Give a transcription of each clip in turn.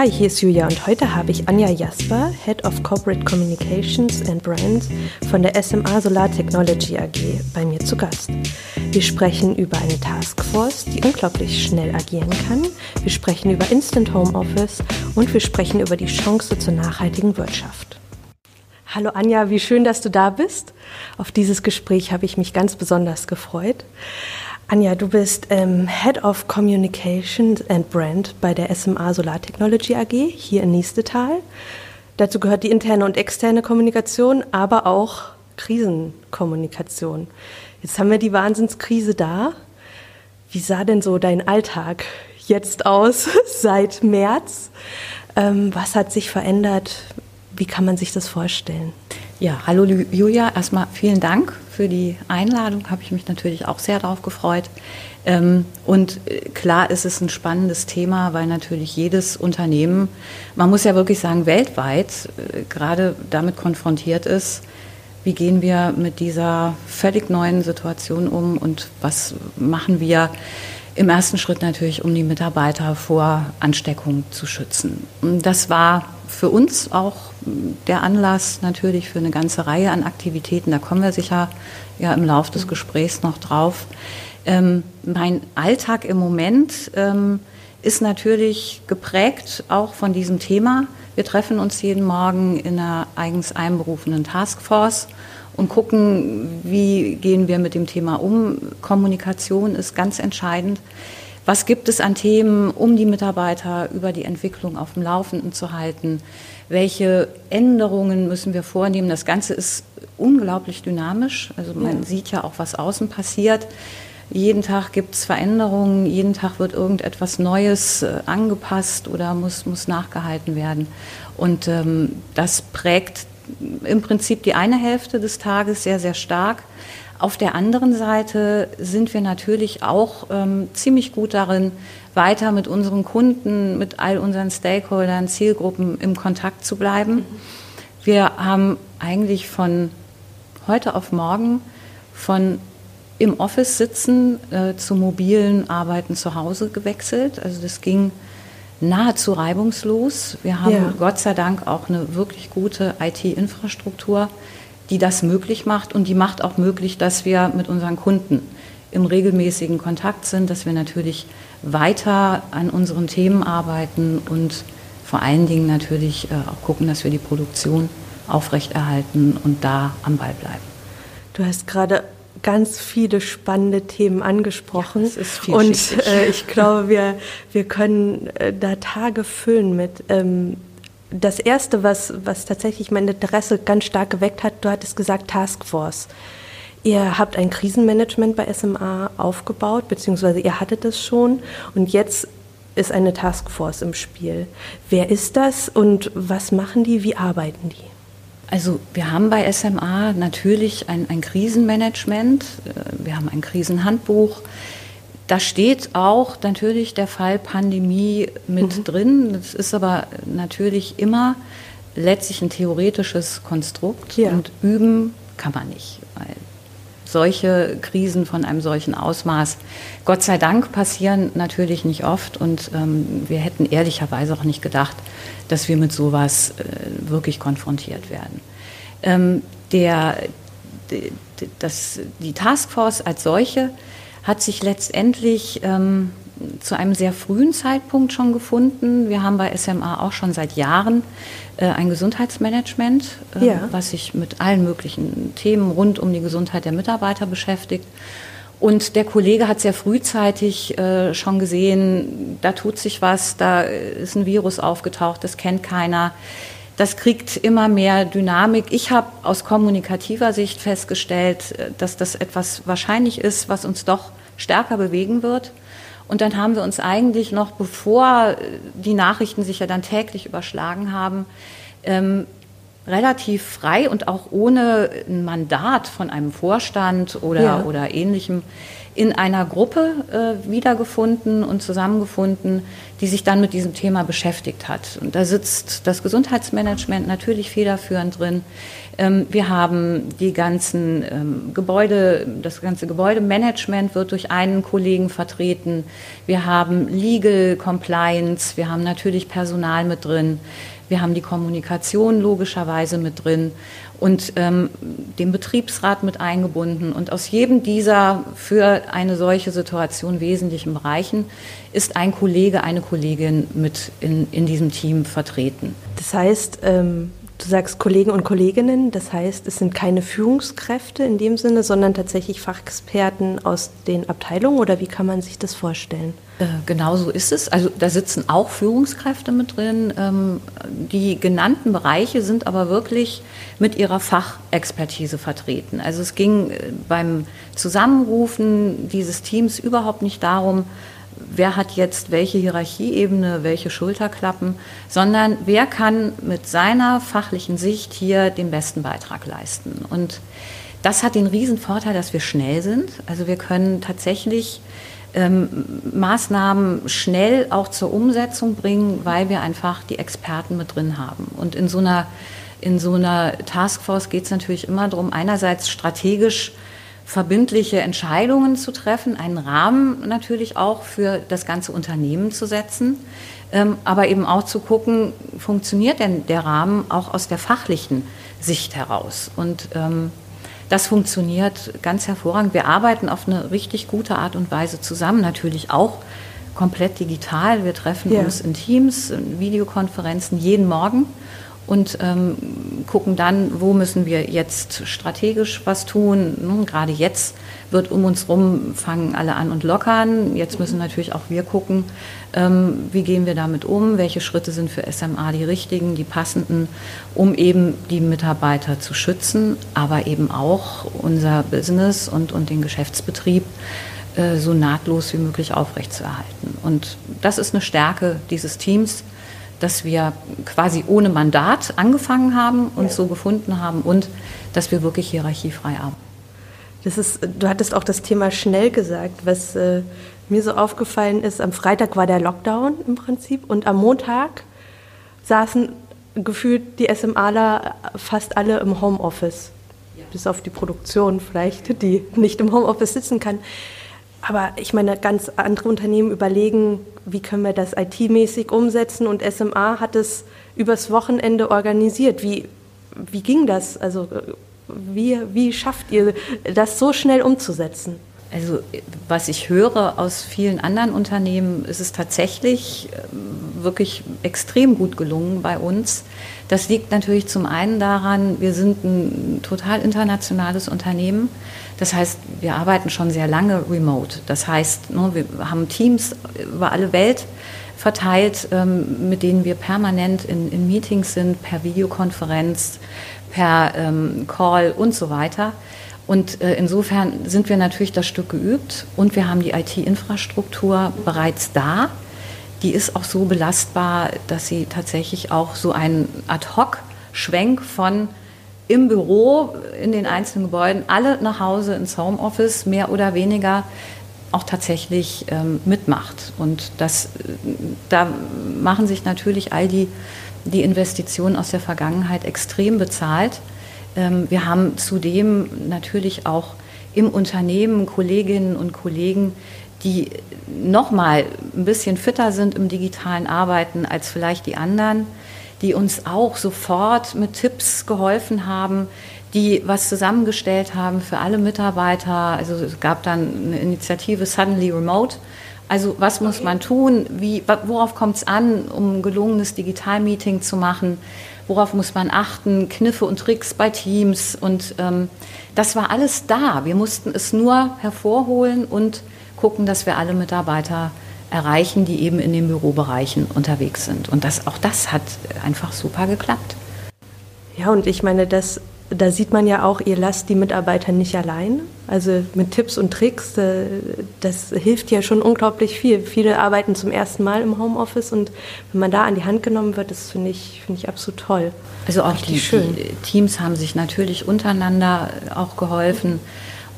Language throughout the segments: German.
Hi, hier ist Julia und heute habe ich Anja Jasper, Head of Corporate Communications and Brands von der SMA Solar Technology AG, bei mir zu Gast. Wir sprechen über eine Taskforce, die unglaublich schnell agieren kann. Wir sprechen über Instant Home Office und wir sprechen über die Chance zur nachhaltigen Wirtschaft. Hallo Anja, wie schön, dass du da bist. Auf dieses Gespräch habe ich mich ganz besonders gefreut. Anja, du bist ähm, Head of Communication and Brand bei der SMA Solar Technology AG hier in Niestetal. Dazu gehört die interne und externe Kommunikation, aber auch Krisenkommunikation. Jetzt haben wir die Wahnsinnskrise da. Wie sah denn so dein Alltag jetzt aus seit März? Ähm, was hat sich verändert? Wie kann man sich das vorstellen? Ja, hallo Julia, erstmal vielen Dank für die Einladung, habe ich mich natürlich auch sehr darauf gefreut. Ähm, und äh, klar ist es ein spannendes Thema, weil natürlich jedes Unternehmen, man muss ja wirklich sagen, weltweit äh, gerade damit konfrontiert ist, wie gehen wir mit dieser völlig neuen Situation um und was machen wir im ersten Schritt natürlich, um die Mitarbeiter vor Ansteckung zu schützen. Das war für uns auch der Anlass natürlich für eine ganze Reihe an Aktivitäten. Da kommen wir sicher ja im Laufe des Gesprächs noch drauf. Ähm, mein Alltag im Moment ähm, ist natürlich geprägt auch von diesem Thema. Wir treffen uns jeden Morgen in einer eigens einberufenen Taskforce und gucken, wie gehen wir mit dem Thema um. Kommunikation ist ganz entscheidend. Was gibt es an Themen, um die Mitarbeiter über die Entwicklung auf dem Laufenden zu halten? Welche Änderungen müssen wir vornehmen? Das Ganze ist unglaublich dynamisch. Also man ja. sieht ja auch, was außen passiert. Jeden Tag gibt es Veränderungen, jeden Tag wird irgendetwas Neues äh, angepasst oder muss, muss nachgehalten werden. Und ähm, das prägt im Prinzip die eine Hälfte des Tages sehr, sehr stark. Auf der anderen Seite sind wir natürlich auch ähm, ziemlich gut darin, weiter mit unseren Kunden, mit all unseren Stakeholdern, Zielgruppen im Kontakt zu bleiben. Wir haben eigentlich von heute auf morgen von im Office sitzen äh, zu mobilen Arbeiten zu Hause gewechselt. Also das ging nahezu reibungslos. Wir haben ja. Gott sei Dank auch eine wirklich gute IT-Infrastruktur die das möglich macht und die macht auch möglich, dass wir mit unseren Kunden im regelmäßigen Kontakt sind, dass wir natürlich weiter an unseren Themen arbeiten und vor allen Dingen natürlich äh, auch gucken, dass wir die Produktion aufrechterhalten und da am Ball bleiben. Du hast gerade ganz viele spannende Themen angesprochen. Ja, und äh, ich glaube, wir, wir können äh, da Tage füllen mit. Ähm, das Erste, was, was tatsächlich mein Interesse ganz stark geweckt hat, du hattest gesagt Taskforce. Ihr habt ein Krisenmanagement bei SMA aufgebaut, beziehungsweise ihr hattet es schon und jetzt ist eine Taskforce im Spiel. Wer ist das und was machen die? Wie arbeiten die? Also wir haben bei SMA natürlich ein, ein Krisenmanagement, äh, wir haben ein Krisenhandbuch, da steht auch natürlich der Fall Pandemie mit mhm. drin. Das ist aber natürlich immer letztlich ein theoretisches Konstrukt ja. und üben kann man nicht. Weil solche Krisen von einem solchen Ausmaß, Gott sei Dank, passieren natürlich nicht oft und ähm, wir hätten ehrlicherweise auch nicht gedacht, dass wir mit sowas äh, wirklich konfrontiert werden. Ähm, der, die, das, die Taskforce als solche hat sich letztendlich ähm, zu einem sehr frühen Zeitpunkt schon gefunden. Wir haben bei SMA auch schon seit Jahren äh, ein Gesundheitsmanagement, äh, ja. was sich mit allen möglichen Themen rund um die Gesundheit der Mitarbeiter beschäftigt. Und der Kollege hat sehr frühzeitig äh, schon gesehen, da tut sich was, da ist ein Virus aufgetaucht, das kennt keiner. Das kriegt immer mehr Dynamik. Ich habe aus kommunikativer Sicht festgestellt, äh, dass das etwas wahrscheinlich ist, was uns doch stärker bewegen wird. Und dann haben wir uns eigentlich noch, bevor die Nachrichten sich ja dann täglich überschlagen haben, ähm, relativ frei und auch ohne ein Mandat von einem Vorstand oder, ja. oder ähnlichem in einer Gruppe äh, wiedergefunden und zusammengefunden, die sich dann mit diesem Thema beschäftigt hat. Und da sitzt das Gesundheitsmanagement natürlich federführend drin. Ähm, wir haben die ganzen ähm, Gebäude, das ganze Gebäudemanagement wird durch einen Kollegen vertreten. Wir haben Legal Compliance, wir haben natürlich Personal mit drin. Wir haben die Kommunikation logischerweise mit drin und ähm, den Betriebsrat mit eingebunden. Und aus jedem dieser für eine solche Situation wesentlichen Bereichen ist ein Kollege, eine Kollegin mit in, in diesem Team vertreten. Das heißt, ähm Du sagst Kollegen und Kolleginnen, das heißt, es sind keine Führungskräfte in dem Sinne, sondern tatsächlich Fachexperten aus den Abteilungen oder wie kann man sich das vorstellen? Äh, genau so ist es. Also da sitzen auch Führungskräfte mit drin. Ähm, die genannten Bereiche sind aber wirklich mit ihrer Fachexpertise vertreten. Also es ging äh, beim Zusammenrufen dieses Teams überhaupt nicht darum, wer hat jetzt welche Hierarchieebene, welche Schulterklappen, sondern wer kann mit seiner fachlichen Sicht hier den besten Beitrag leisten. Und das hat den Riesenvorteil, dass wir schnell sind. Also wir können tatsächlich ähm, Maßnahmen schnell auch zur Umsetzung bringen, weil wir einfach die Experten mit drin haben. Und in so einer, in so einer Taskforce geht es natürlich immer darum, einerseits strategisch verbindliche Entscheidungen zu treffen, einen Rahmen natürlich auch für das ganze Unternehmen zu setzen, ähm, aber eben auch zu gucken, funktioniert denn der Rahmen auch aus der fachlichen Sicht heraus? Und ähm, das funktioniert ganz hervorragend. Wir arbeiten auf eine richtig gute Art und Weise zusammen, natürlich auch komplett digital. Wir treffen ja. uns in Teams, in Videokonferenzen jeden Morgen und ähm, gucken dann, wo müssen wir jetzt strategisch was tun. Nun, gerade jetzt wird um uns rum, fangen alle an und lockern. Jetzt müssen natürlich auch wir gucken, ähm, wie gehen wir damit um, welche Schritte sind für SMA die richtigen, die passenden, um eben die Mitarbeiter zu schützen, aber eben auch unser Business und, und den Geschäftsbetrieb äh, so nahtlos wie möglich aufrechtzuerhalten. Und das ist eine Stärke dieses Teams dass wir quasi ohne Mandat angefangen haben, uns ja. so gefunden haben und dass wir wirklich hierarchiefrei arbeiten. Das ist, du hattest auch das Thema schnell gesagt, was äh, mir so aufgefallen ist. Am Freitag war der Lockdown im Prinzip und am Montag saßen gefühlt die SMAler fast alle im Homeoffice. Ja. Bis auf die Produktion vielleicht, die nicht im Homeoffice sitzen kann. Aber ich meine, ganz andere Unternehmen überlegen, wie können wir das IT-mäßig umsetzen und SMA hat es übers Wochenende organisiert. Wie, wie ging das? Also wie, wie schafft ihr das so schnell umzusetzen? Also was ich höre aus vielen anderen Unternehmen, ist es tatsächlich ähm, wirklich extrem gut gelungen bei uns. Das liegt natürlich zum einen daran, wir sind ein total internationales Unternehmen. Das heißt, wir arbeiten schon sehr lange remote. Das heißt, ne, wir haben Teams über alle Welt verteilt, ähm, mit denen wir permanent in, in Meetings sind, per Videokonferenz, per ähm, Call und so weiter. Und äh, insofern sind wir natürlich das Stück geübt und wir haben die IT-Infrastruktur bereits da. Die ist auch so belastbar, dass sie tatsächlich auch so einen Ad-Hoc-Schwenk von im Büro, in den einzelnen Gebäuden, alle nach Hause ins Homeoffice, mehr oder weniger auch tatsächlich ähm, mitmacht. Und das, da machen sich natürlich all die, die Investitionen aus der Vergangenheit extrem bezahlt. Ähm, wir haben zudem natürlich auch im Unternehmen Kolleginnen und Kollegen, die noch mal ein bisschen fitter sind im digitalen Arbeiten als vielleicht die anderen die uns auch sofort mit Tipps geholfen haben, die was zusammengestellt haben für alle Mitarbeiter. Also es gab dann eine Initiative Suddenly Remote. Also was muss man tun? Wie, worauf kommt es an, um ein gelungenes Digitalmeeting zu machen? Worauf muss man achten? Kniffe und Tricks bei Teams. Und ähm, das war alles da. Wir mussten es nur hervorholen und gucken, dass wir alle Mitarbeiter erreichen, die eben in den Bürobereichen unterwegs sind. Und das, auch das hat einfach super geklappt. Ja, und ich meine, das, da sieht man ja auch, ihr lasst die Mitarbeiter nicht allein. Also mit Tipps und Tricks, äh, das hilft ja schon unglaublich viel. Viele arbeiten zum ersten Mal im Homeoffice und wenn man da an die Hand genommen wird, das finde ich, finde ich absolut toll. Also auch die, die, Teams haben sich natürlich untereinander auch geholfen.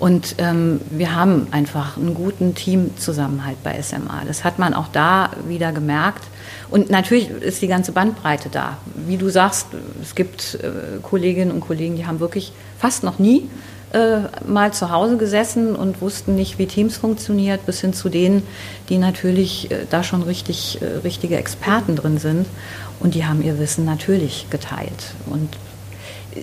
Und ähm, wir haben einfach einen guten Teamzusammenhalt bei SMA. Das hat man auch da wieder gemerkt. Und natürlich ist die ganze Bandbreite da. Wie du sagst, es gibt äh, Kolleginnen und Kollegen, die haben wirklich fast noch nie äh, mal zu Hause gesessen und wussten nicht, wie Teams funktioniert, bis hin zu denen, die natürlich äh, da schon richtig, äh, richtige Experten drin sind. Und die haben ihr Wissen natürlich geteilt. Und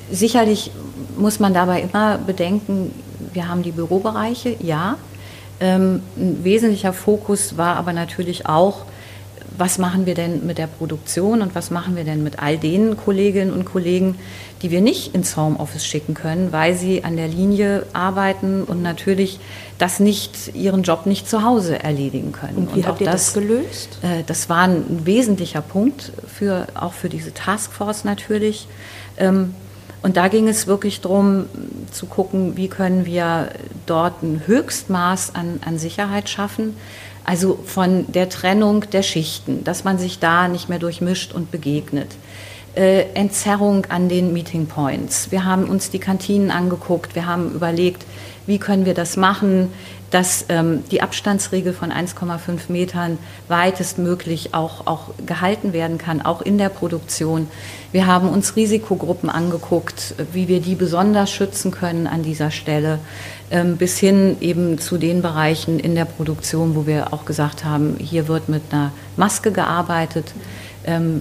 sicherlich muss man dabei immer bedenken, wir haben die Bürobereiche, ja. Ähm, ein wesentlicher Fokus war aber natürlich auch, was machen wir denn mit der Produktion und was machen wir denn mit all den Kolleginnen und Kollegen, die wir nicht ins Homeoffice schicken können, weil sie an der Linie arbeiten und natürlich das nicht, ihren Job nicht zu Hause erledigen können. Und wie und habt ihr das, das gelöst? Äh, das war ein wesentlicher Punkt für, auch für diese Taskforce natürlich. Ähm, und da ging es wirklich darum zu gucken, wie können wir dort ein Höchstmaß an, an Sicherheit schaffen. Also von der Trennung der Schichten, dass man sich da nicht mehr durchmischt und begegnet. Äh, Entzerrung an den Meeting Points. Wir haben uns die Kantinen angeguckt, wir haben überlegt, wie können wir das machen, dass ähm, die Abstandsregel von 1,5 Metern weitestmöglich auch, auch gehalten werden kann, auch in der Produktion. Wir haben uns Risikogruppen angeguckt, wie wir die besonders schützen können an dieser Stelle, ähm, bis hin eben zu den Bereichen in der Produktion, wo wir auch gesagt haben, hier wird mit einer Maske gearbeitet ähm,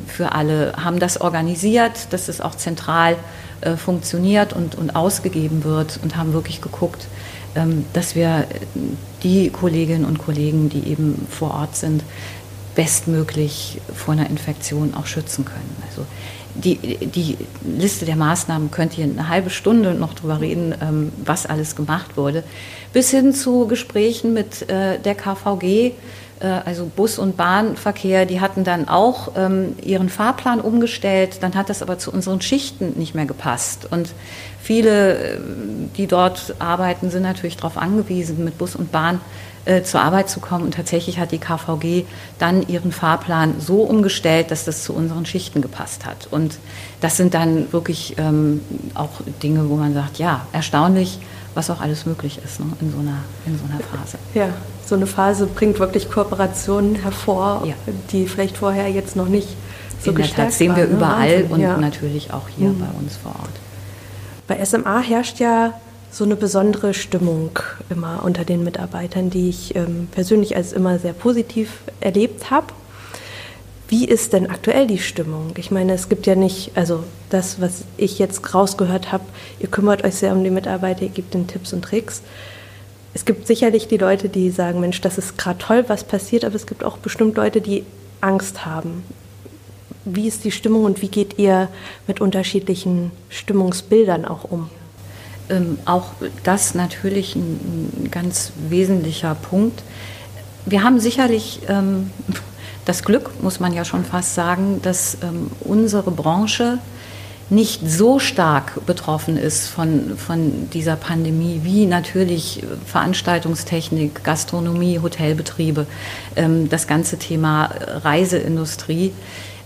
für alle, haben das organisiert, dass es auch zentral äh, funktioniert und, und ausgegeben wird und haben wirklich geguckt, ähm, dass wir die Kolleginnen und Kollegen, die eben vor Ort sind, bestmöglich vor einer Infektion auch schützen können. Also die, die Liste der Maßnahmen könnt ihr eine halbe Stunde noch drüber reden, ähm, was alles gemacht wurde, bis hin zu Gesprächen mit äh, der KVG, äh, also Bus- und Bahnverkehr, die hatten dann auch ähm, ihren Fahrplan umgestellt. Dann hat das aber zu unseren Schichten nicht mehr gepasst. Und viele, äh, die dort arbeiten, sind natürlich darauf angewiesen, mit Bus und Bahn äh, zur Arbeit zu kommen. Und tatsächlich hat die KVG dann ihren Fahrplan so umgestellt, dass das zu unseren Schichten gepasst hat. Und das sind dann wirklich ähm, auch Dinge, wo man sagt, ja, erstaunlich, was auch alles möglich ist ne, in, so einer, in so einer Phase. Ja, so eine Phase bringt wirklich Kooperationen hervor, ja. die vielleicht vorher jetzt noch nicht so in gestärkt Tat sehen wir waren, ne? überall und ja. natürlich auch hier mhm. bei uns vor Ort. Bei SMA herrscht ja so eine besondere Stimmung immer unter den Mitarbeitern, die ich ähm, persönlich als immer sehr positiv erlebt habe. Wie ist denn aktuell die Stimmung? Ich meine, es gibt ja nicht, also das, was ich jetzt rausgehört habe, ihr kümmert euch sehr um die Mitarbeiter, ihr gebt ihnen Tipps und Tricks. Es gibt sicherlich die Leute, die sagen, Mensch, das ist gerade toll, was passiert, aber es gibt auch bestimmt Leute, die Angst haben. Wie ist die Stimmung und wie geht ihr mit unterschiedlichen Stimmungsbildern auch um? Ähm, auch das natürlich ein, ein, ganz wesentlicher Punkt. Wir haben sicherlich ähm, das Glück, muss man ja schon fast sagen, dass ähm, unsere Branche nicht so stark betroffen ist von, von dieser Pandemie wie natürlich Veranstaltungstechnik, Gastronomie, Hotelbetriebe, ähm, das ganze Thema Reiseindustrie.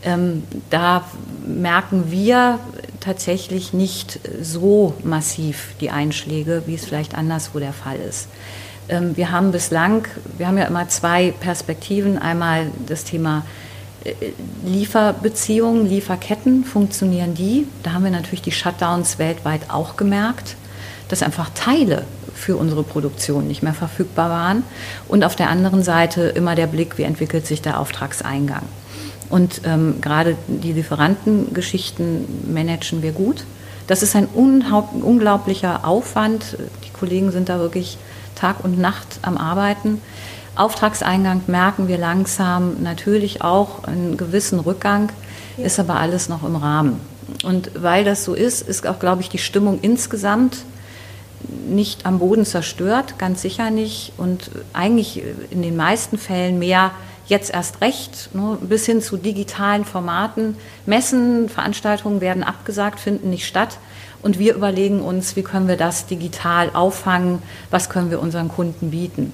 Ähm, da merken wir tatsächlich nicht so massiv die Einschläge, wie es vielleicht anderswo der Fall ist. Ähm, wir haben bislang, wir haben ja immer zwei Perspektiven. Einmal das Thema äh, Lieferbeziehungen, Lieferketten, funktionieren die? Da haben wir natürlich die Shutdowns weltweit auch gemerkt, dass einfach Teile für unsere Produktion nicht mehr verfügbar waren. Und auf der anderen Seite immer der Blick, wie entwickelt sich der Auftragseingang. Und ähm, gerade die Lieferantengeschichten managen wir gut. Das ist ein unglaublicher Aufwand. Die Kollegen sind da wirklich Tag und Nacht am Arbeiten. Auftragseingang merken wir langsam natürlich auch einen gewissen Rückgang, ja. ist aber alles noch im Rahmen. Und weil das so ist, ist auch, glaube ich, die Stimmung insgesamt nicht am Boden zerstört, ganz sicher nicht. Und eigentlich in den meisten Fällen mehr jetzt erst recht, ne, bis hin zu digitalen Formaten. Messen, Veranstaltungen werden abgesagt, finden nicht statt. Und wir überlegen uns, wie können wir das digital auffangen, was können wir unseren Kunden bieten.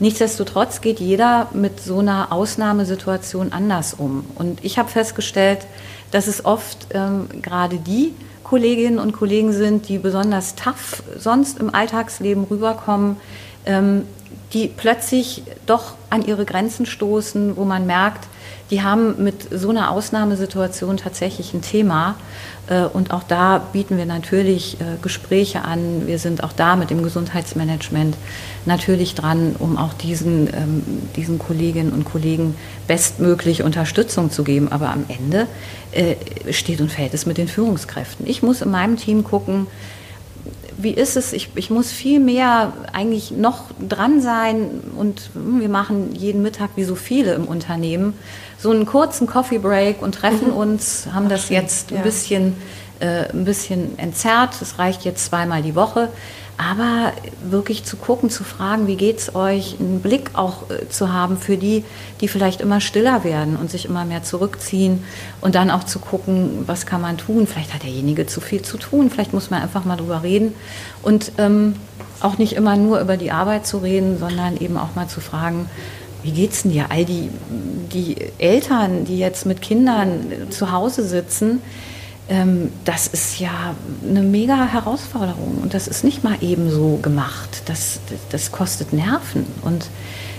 Nichtsdestotrotz geht jeder mit so einer Ausnahmesituation anders um. Und ich habe festgestellt, dass es oft ähm, gerade die Kolleginnen und Kollegen sind, die besonders tough sonst im Alltagsleben rüberkommen, ähm, die plötzlich doch an ihre Grenzen stoßen, wo man merkt, die haben mit so einer Ausnahmesituation tatsächlich ein Thema. Äh, und auch da bieten wir natürlich äh, Gespräche an. Wir sind auch da mit dem Gesundheitsmanagement natürlich dran, um auch diesen, ähm, diesen Kolleginnen und Kollegen bestmöglich Unterstützung zu geben. Aber am Ende äh, steht und fällt es mit den Führungskräften. Ich muss in meinem Team gucken, wie ist es? Ich, ich muss viel mehr eigentlich noch dran sein und hm, wir machen jeden Mittag wie so viele im Unternehmen so einen kurzen Coffee Break und treffen mhm. uns, haben das jetzt ein bisschen, äh, ein bisschen entzerrt. Es reicht jetzt zweimal die Woche. Aber wirklich zu gucken, zu fragen, wie geht es euch, einen Blick auch äh, zu haben für die, die vielleicht immer stiller werden und sich immer mehr zurückziehen und dann auch zu gucken, was kann man tun. Vielleicht hat derjenige zu viel zu tun, vielleicht muss man einfach mal drüber reden und ähm, auch nicht immer nur über die Arbeit zu reden, sondern eben auch mal zu fragen, wie geht's denn dir? All die, die Eltern, die jetzt mit Kindern zu Hause sitzen, das ist ja eine mega Herausforderung und das ist nicht mal eben so gemacht. Das, das kostet Nerven und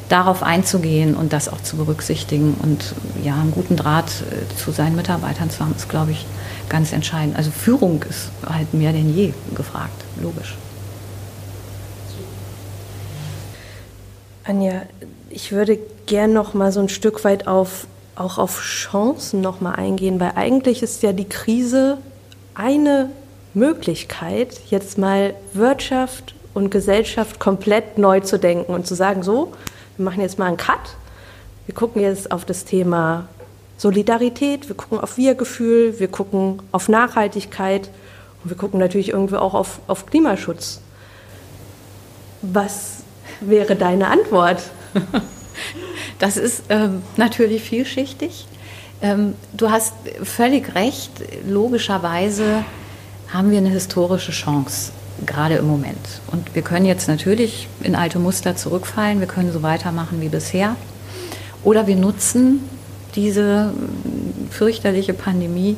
darauf einzugehen und das auch zu berücksichtigen und ja, einen guten Draht äh, zu seinen Mitarbeitern zu haben, ist, glaube ich, ganz entscheidend. Also Führung ist halt mehr denn je gefragt, logisch. Anja, ich würde gern noch mal so ein Stück weit auf auch auf Chancen noch mal eingehen, weil eigentlich ist ja die Krise eine Möglichkeit, jetzt mal Wirtschaft und Gesellschaft komplett neu zu denken und zu sagen, so, wir machen jetzt mal einen Cut. Wir gucken jetzt auf das Thema Solidarität, wir gucken auf Wir-Gefühl, wir gucken auf Nachhaltigkeit und wir gucken natürlich irgendwie auch auf, auf Klimaschutz. Was wäre deine Antwort? Das ist ähm, natürlich vielschichtig. Ähm, du hast völlig recht. Logischerweise haben wir eine historische Chance, gerade im Moment. Und wir können jetzt natürlich in alte Muster zurückfallen. Wir können so weitermachen wie bisher. Oder wir nutzen diese fürchterliche Pandemie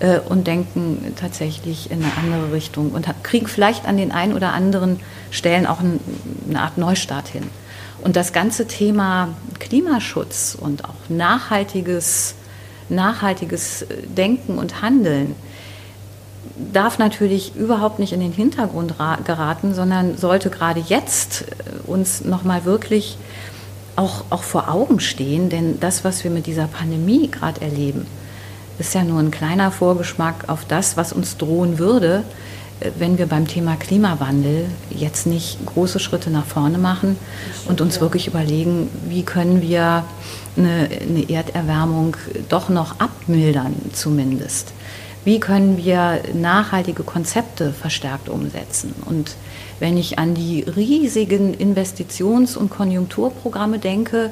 äh, und denken tatsächlich in eine andere Richtung und kriegen vielleicht an den ein oder anderen Stellen auch ein, eine Art Neustart hin. Und das ganze Thema Klimaschutz und auch nachhaltiges, nachhaltiges Denken und Handeln darf natürlich überhaupt nicht in den Hintergrund geraten, sondern sollte gerade jetzt äh, uns nochmal wirklich auch, auch vor Augen stehen. Denn das, was wir mit dieser Pandemie gerade erleben, ist ja nur ein kleiner Vorgeschmack auf das, was uns drohen würde, wenn wir beim Thema Klimawandel jetzt nicht große Schritte nach vorne machen und uns wirklich überlegen, wie können wir eine, eine Erderwärmung doch noch abmildern zumindest. Wie können wir nachhaltige Konzepte verstärkt umsetzen? Und wenn ich an die riesigen Investitions- und Konjunkturprogramme denke,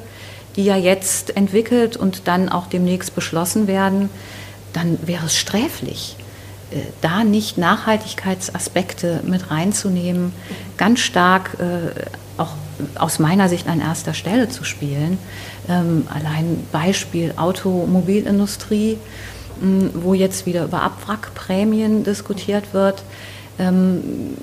die ja jetzt entwickelt und dann auch demnächst beschlossen werden, dann wäre es sträflich, da nicht Nachhaltigkeitsaspekte mit reinzunehmen, ganz stark äh, auch aus meiner Sicht an erster Stelle zu spielen. Ähm, allein Beispiel Automobilindustrie, wo jetzt wieder über Abwrackprämien diskutiert wird. Ähm,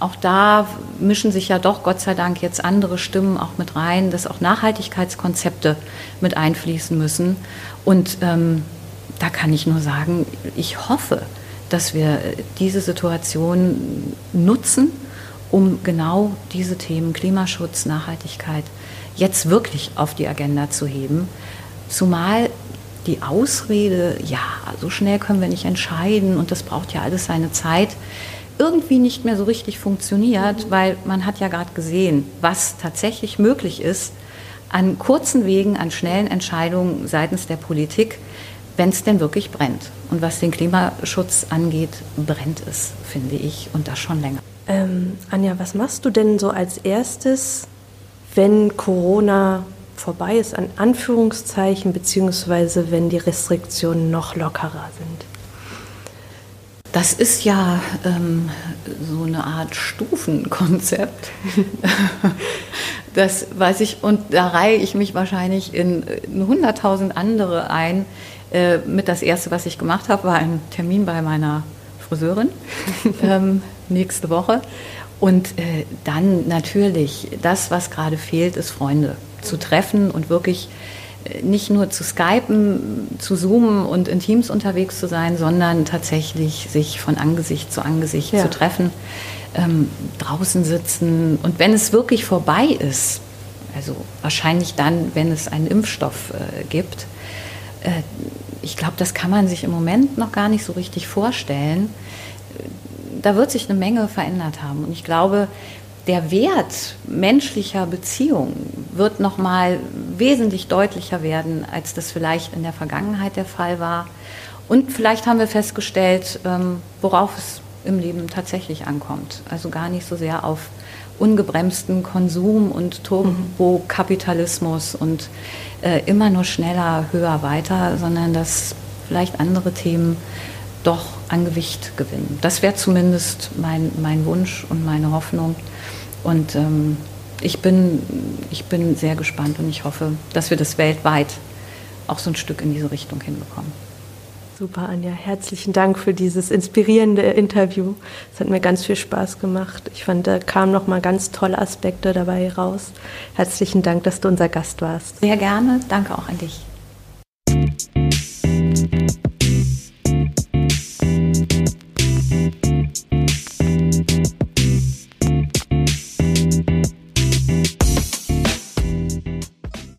auch da mischen sich ja doch Gott sei Dank jetzt andere Stimmen auch mit rein, dass auch Nachhaltigkeitskonzepte mit einfließen müssen. Und ähm, da kann ich nur sagen, ich hoffe, dass wir diese Situation nutzen, um genau diese Themen Klimaschutz, Nachhaltigkeit jetzt wirklich auf die Agenda zu heben. Zumal die Ausrede, ja, so schnell können wir nicht entscheiden und das braucht ja alles seine Zeit, irgendwie nicht mehr so richtig funktioniert, weil man hat ja gerade gesehen, was tatsächlich möglich ist an kurzen Wegen, an schnellen Entscheidungen seitens der Politik wenn es denn wirklich brennt. Und was den Klimaschutz angeht, brennt es, finde ich, und das schon länger. Ähm, Anja, was machst du denn so als erstes, wenn Corona vorbei ist, an Anführungszeichen, beziehungsweise wenn die Restriktionen noch lockerer sind? Das ist ja ähm, so eine Art Stufenkonzept. das weiß ich, und da reihe ich mich wahrscheinlich in 100.000 andere ein, äh, mit das erste, was ich gemacht habe, war ein Termin bei meiner Friseurin ähm, nächste Woche. Und äh, dann natürlich, das, was gerade fehlt, ist Freunde zu treffen und wirklich äh, nicht nur zu skypen, zu zoomen und in Teams unterwegs zu sein, sondern tatsächlich sich von Angesicht zu Angesicht ja. zu treffen, ähm, draußen sitzen. Und wenn es wirklich vorbei ist, also wahrscheinlich dann, wenn es einen Impfstoff äh, gibt, ich glaube, das kann man sich im Moment noch gar nicht so richtig vorstellen da wird sich eine Menge verändert haben. Und ich glaube, der Wert menschlicher Beziehungen wird noch mal wesentlich deutlicher werden, als das vielleicht in der Vergangenheit der Fall war. Und vielleicht haben wir festgestellt, ähm, worauf es im Leben tatsächlich ankommt. Also gar nicht so sehr auf ungebremsten Konsum und Turbokapitalismus und äh, immer nur schneller, höher, weiter, sondern dass vielleicht andere Themen doch an Gewicht gewinnen. Das wäre zumindest mein, mein Wunsch und meine Hoffnung. Und ähm, ich, bin, ich bin sehr gespannt und ich hoffe, dass wir das weltweit auch so ein Stück in diese Richtung hinbekommen. Super, Anja. Herzlichen Dank für dieses inspirierende Interview. Es hat mir ganz viel Spaß gemacht. Ich fand, da kamen noch mal ganz tolle Aspekte dabei raus. Herzlichen Dank, dass du unser Gast warst. Sehr gerne. Danke auch an dich.